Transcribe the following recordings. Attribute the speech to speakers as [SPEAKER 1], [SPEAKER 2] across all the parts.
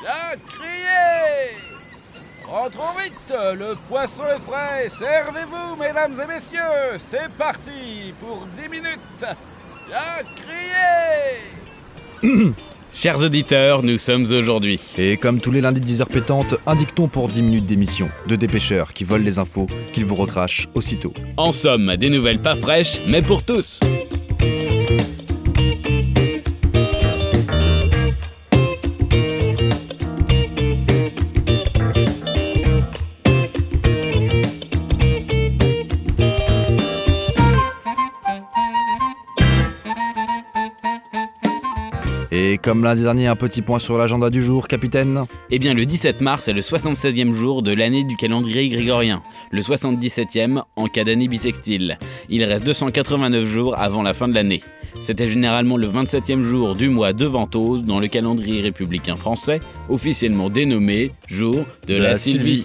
[SPEAKER 1] Bien crié Rentrons vite, le poisson est frais, servez-vous mesdames et messieurs, c'est parti pour 10 minutes. Bien crié
[SPEAKER 2] Chers auditeurs, nous sommes aujourd'hui.
[SPEAKER 3] Et comme tous les lundis de 10h pétantes, un dicton pour 10 minutes d'émission. De dépêcheurs qui volent les infos, qu'ils vous recrachent aussitôt.
[SPEAKER 2] En somme, des nouvelles pas fraîches, mais pour tous.
[SPEAKER 3] Et comme lundi dernier, un petit point sur l'agenda du jour, capitaine.
[SPEAKER 2] Eh bien, le 17 mars est le 76e jour de l'année du calendrier grégorien, le 77e en cas d'année bissextile. Il reste 289 jours avant la fin de l'année. C'était généralement le 27e jour du mois de Ventose dans le calendrier républicain français, officiellement dénommé jour de, la, Sylvie.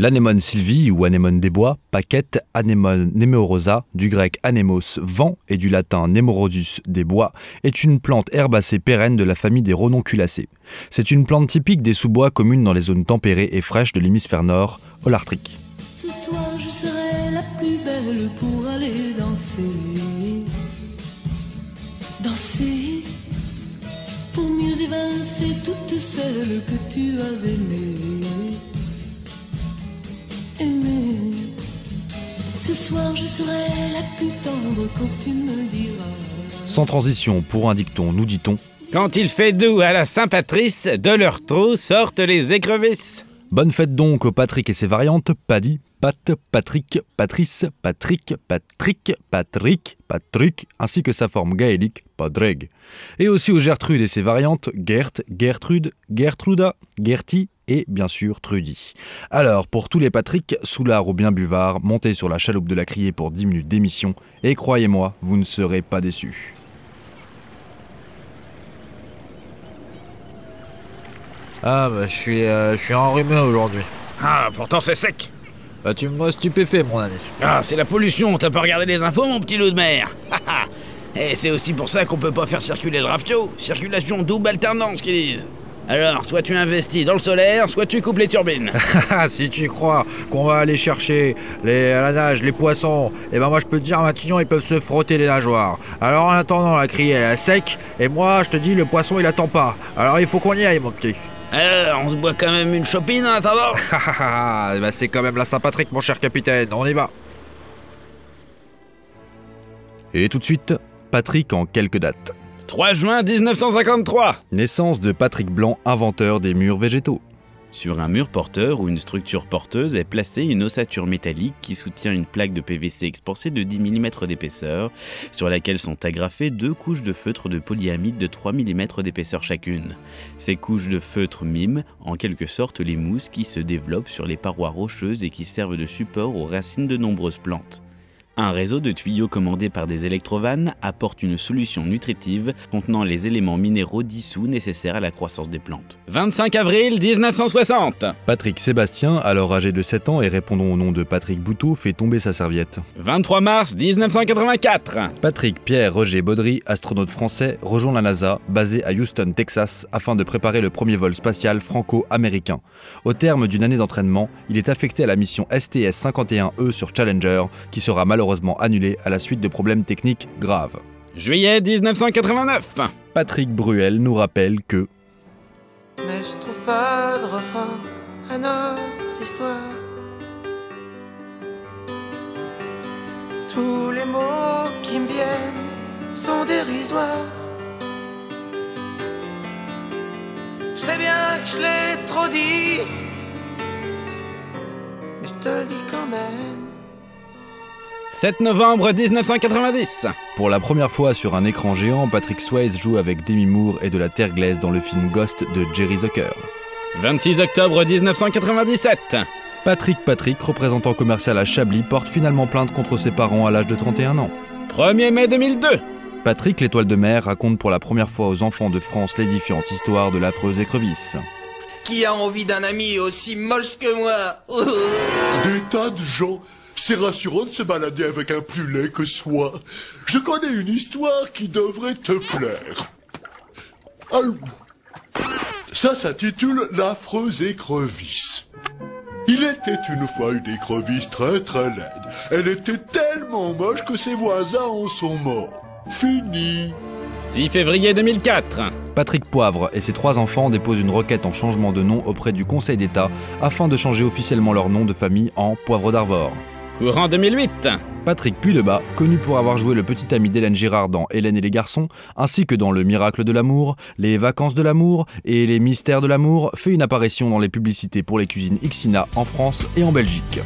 [SPEAKER 3] L'anémone sylvie ou anémone des bois, paquette, anémone némorosa, du grec anémos vent et du latin némorodus des bois, est une plante herbacée pérenne de la famille des renonculacées. C'est une plante typique des sous-bois communes dans les zones tempérées et fraîches de l'hémisphère nord, holarctique.
[SPEAKER 4] Ce soir, je serai la plus belle pour aller danser. Danser pour mieux évincer toutes celles que tu as aimées. Ce soir, je serai la plus tendre quand tu me diras.
[SPEAKER 3] Sans transition, pour un dicton, nous dit-on
[SPEAKER 2] Quand il fait doux à la Saint-Patrice, de leur trou sortent les écrevisses.
[SPEAKER 3] Bonne fête donc au Patrick et ses variantes, Paddy, Pat, Patrick, Patrice, Patrick, Patrick, Patrick, Patrick, ainsi que sa forme gaélique, Padreg. Et aussi aux Gertrude et ses variantes, Gert, Gertrude, Gertruda, Gertie et bien sûr Trudy. Alors, pour tous les Patrick, soulards ou bien buvards, montez sur la chaloupe de la criée pour 10 minutes d'émission, et croyez-moi, vous ne serez pas déçus.
[SPEAKER 5] Ah bah je suis, euh, je suis enrhumé aujourd'hui.
[SPEAKER 1] Ah, pourtant c'est sec.
[SPEAKER 5] Bah tu m'as stupéfait mon ami.
[SPEAKER 1] Ah, c'est la pollution, t'as pas regardé les infos mon petit loup de mer? Et c'est aussi pour ça qu'on peut pas faire circuler le rafio. Circulation double alternance qu'ils disent. Alors, soit tu investis dans le solaire, soit tu coupes les turbines.
[SPEAKER 5] Ah si tu crois qu'on va aller chercher les, à la nage les poissons, et ben moi je peux te dire à Matignon ils peuvent se frotter les nageoires. Alors en attendant la criée elle est sec, et moi je te dis le poisson il attend pas. Alors il faut qu'on y aille mon petit.
[SPEAKER 1] Alors, on se boit quand même une chopine en attendant
[SPEAKER 5] Ah bah c'est quand même la Saint-Patrick mon cher capitaine, on y va.
[SPEAKER 3] Et tout de suite, Patrick en quelques dates.
[SPEAKER 2] 3 juin 1953.
[SPEAKER 3] Naissance de Patrick Blanc, inventeur des murs végétaux.
[SPEAKER 2] Sur un mur porteur ou une structure porteuse est placée une ossature métallique qui soutient une plaque de PVC expansée de 10 mm d'épaisseur, sur laquelle sont agrafées deux couches de feutre de polyamide de 3 mm d'épaisseur chacune. Ces couches de feutre miment en quelque sorte les mousses qui se développent sur les parois rocheuses et qui servent de support aux racines de nombreuses plantes. Un réseau de tuyaux commandés par des électrovannes apporte une solution nutritive contenant les éléments minéraux dissous nécessaires à la croissance des plantes. 25 avril 1960
[SPEAKER 3] Patrick Sébastien, alors âgé de 7 ans et répondant au nom de Patrick Bouteau, fait tomber sa serviette.
[SPEAKER 2] 23 mars 1984
[SPEAKER 3] Patrick Pierre Roger Baudry, astronaute français, rejoint la NASA, basé à Houston, Texas, afin de préparer le premier vol spatial franco-américain. Au terme d'une année d'entraînement, il est affecté à la mission STS-51E E sur Challenger, qui sera malheureusement annulée à la suite de problèmes techniques graves.
[SPEAKER 2] Juillet 1989
[SPEAKER 3] Patrick Bruel nous rappelle que
[SPEAKER 6] Mais je trouve pas de refrain à notre histoire. Tous les mots qui me viennent sont dérisoires. Je sais bien que je l'ai trop dit, mais je te le dis quand même.
[SPEAKER 2] 7 novembre 1990
[SPEAKER 3] pour la première fois sur un écran géant, Patrick Swayze joue avec Demi Moore et de la terre glaise dans le film Ghost de Jerry Zucker.
[SPEAKER 2] 26 octobre 1997
[SPEAKER 3] Patrick Patrick, représentant commercial à Chablis, porte finalement plainte contre ses parents à l'âge de 31 ans.
[SPEAKER 2] 1er mai 2002
[SPEAKER 3] Patrick l'étoile de mer raconte pour la première fois aux enfants de France l'édifiante histoire de l'affreuse écrevisse.
[SPEAKER 7] Qui a envie d'un ami aussi moche que moi?
[SPEAKER 8] Des tas de gens. C'est rassurant de se balader avec un plus laid que soi. Je connais une histoire qui devrait te plaire. Ah, Ça s'intitule L'affreuse écrevisse. Il était une fois une écrevisse très très laide. Elle était tellement moche que ses voisins en sont morts. Fini.
[SPEAKER 2] 6 février 2004.
[SPEAKER 3] Patrick Poivre et ses trois enfants déposent une requête en changement de nom auprès du Conseil d'État afin de changer officiellement leur nom de famille en Poivre d'Arvor.
[SPEAKER 2] Courant 2008.
[SPEAKER 3] Patrick Puydebas, connu pour avoir joué le petit ami d'Hélène Girard dans Hélène et les garçons, ainsi que dans Le miracle de l'amour, Les vacances de l'amour et Les mystères de l'amour, fait une apparition dans les publicités pour les cuisines Ixina en France et en Belgique.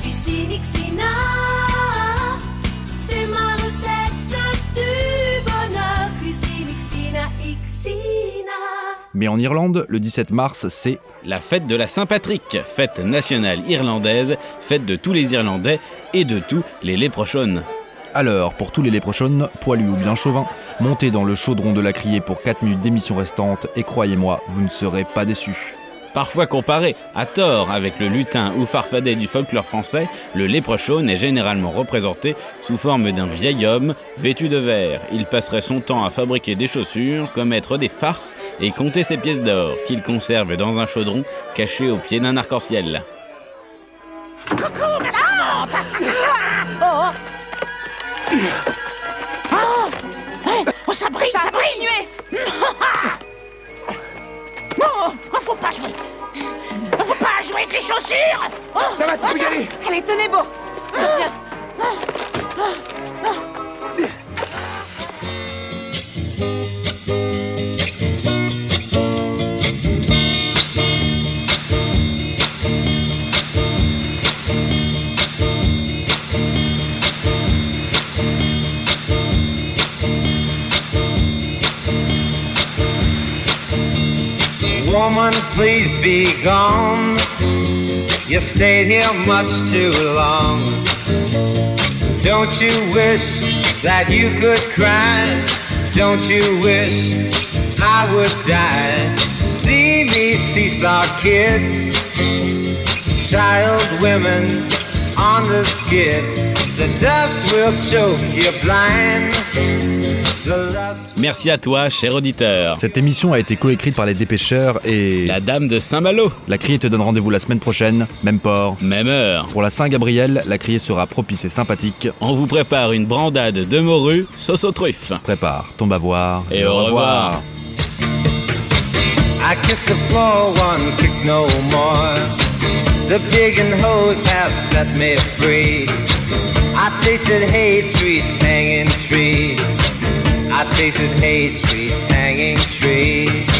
[SPEAKER 4] Cuisine Ixina,
[SPEAKER 3] Mais en Irlande, le 17 mars, c'est
[SPEAKER 2] La fête de la Saint-Patrick, fête nationale irlandaise, fête de tous les Irlandais et de tous les léprochaunes.
[SPEAKER 3] Alors, pour tous les léprochaunes, poilus ou bien chauvins, montez dans le chaudron de la criée pour 4 minutes d'émission restantes et croyez-moi, vous ne serez pas déçus.
[SPEAKER 2] Parfois comparé, à tort, avec le lutin ou farfadet du folklore français, le léprechaune est généralement représenté sous forme d'un vieil homme vêtu de verre. Il passerait son temps à fabriquer des chaussures, commettre des farces et compter ses pièces d'or qu'il conserve dans un chaudron caché au pied d'un arc-en-ciel.
[SPEAKER 9] Oh, ça brille, ça, brille. Non, oh, faut pas jouer. Faut pas jouer avec les chaussures. Ça va, tu peux y aller. Allez, tenez bon Viens
[SPEAKER 6] please be gone. You stayed here much too long. Don't you wish that you could cry? Don't you wish I would die? See me seesaw kids, child women on the skids. The dust will choke you blind.
[SPEAKER 2] Merci à toi, cher auditeur.
[SPEAKER 3] Cette émission a été coécrite par les dépêcheurs et...
[SPEAKER 2] La dame de Saint-Malo,
[SPEAKER 3] La criée te donne rendez-vous la semaine prochaine, même port.
[SPEAKER 2] même heure.
[SPEAKER 3] Pour la Saint-Gabriel, la criée sera propice et sympathique.
[SPEAKER 2] On vous prépare une brandade de morue, sauce aux truffes.
[SPEAKER 3] Prépare ton bavoir.
[SPEAKER 2] Et au revoir.
[SPEAKER 6] I kiss the floor, one kick no more. The big and hose have set me free. I tasted hate streets, hanging trees. I tasted hate streets, hanging trees.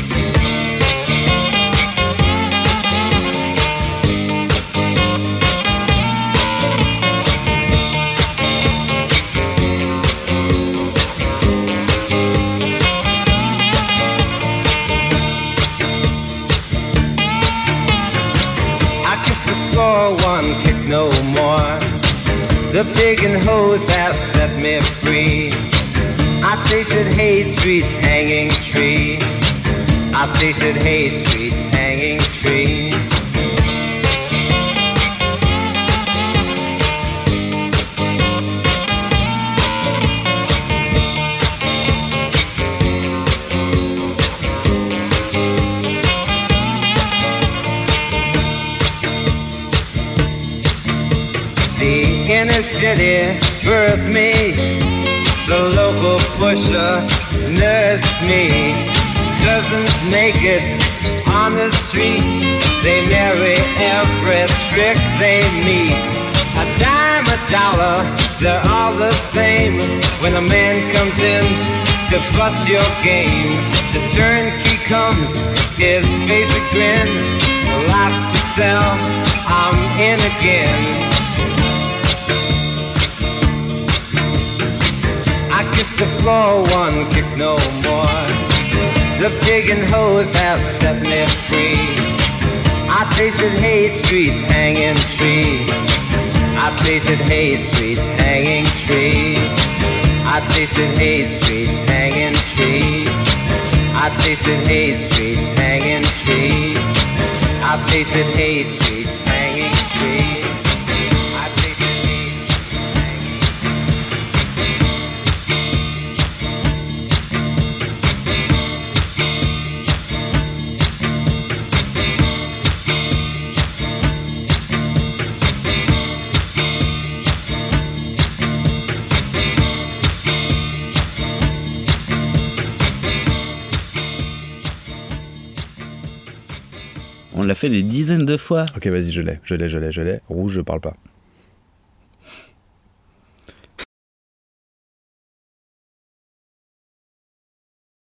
[SPEAKER 6] One kick no more. The big and hose have set me free. I tasted hate streets, hanging trees. I tasted hate streets, hanging trees. The inner city birthed me. The local pusher nursed me. Cousins make it on the street. They marry every trick they meet. A dime, a dollar, they're all the same. When a man comes in to bust your game, the turnkey comes, his face a grin. Lots to sell, I'm in again. The floor, one kick no more. The pig and hose have set me free. I tasted hate streets, hanging trees. I tasted hate streets, hanging trees. I tasted hate streets, hanging trees. I tasted hate streets, hanging trees. I tasted hate streets,
[SPEAKER 2] On l'a fait des dizaines de fois.
[SPEAKER 3] Ok, vas-y, je l'ai, je l'ai, je l'ai, je l'ai. Rouge, je parle pas.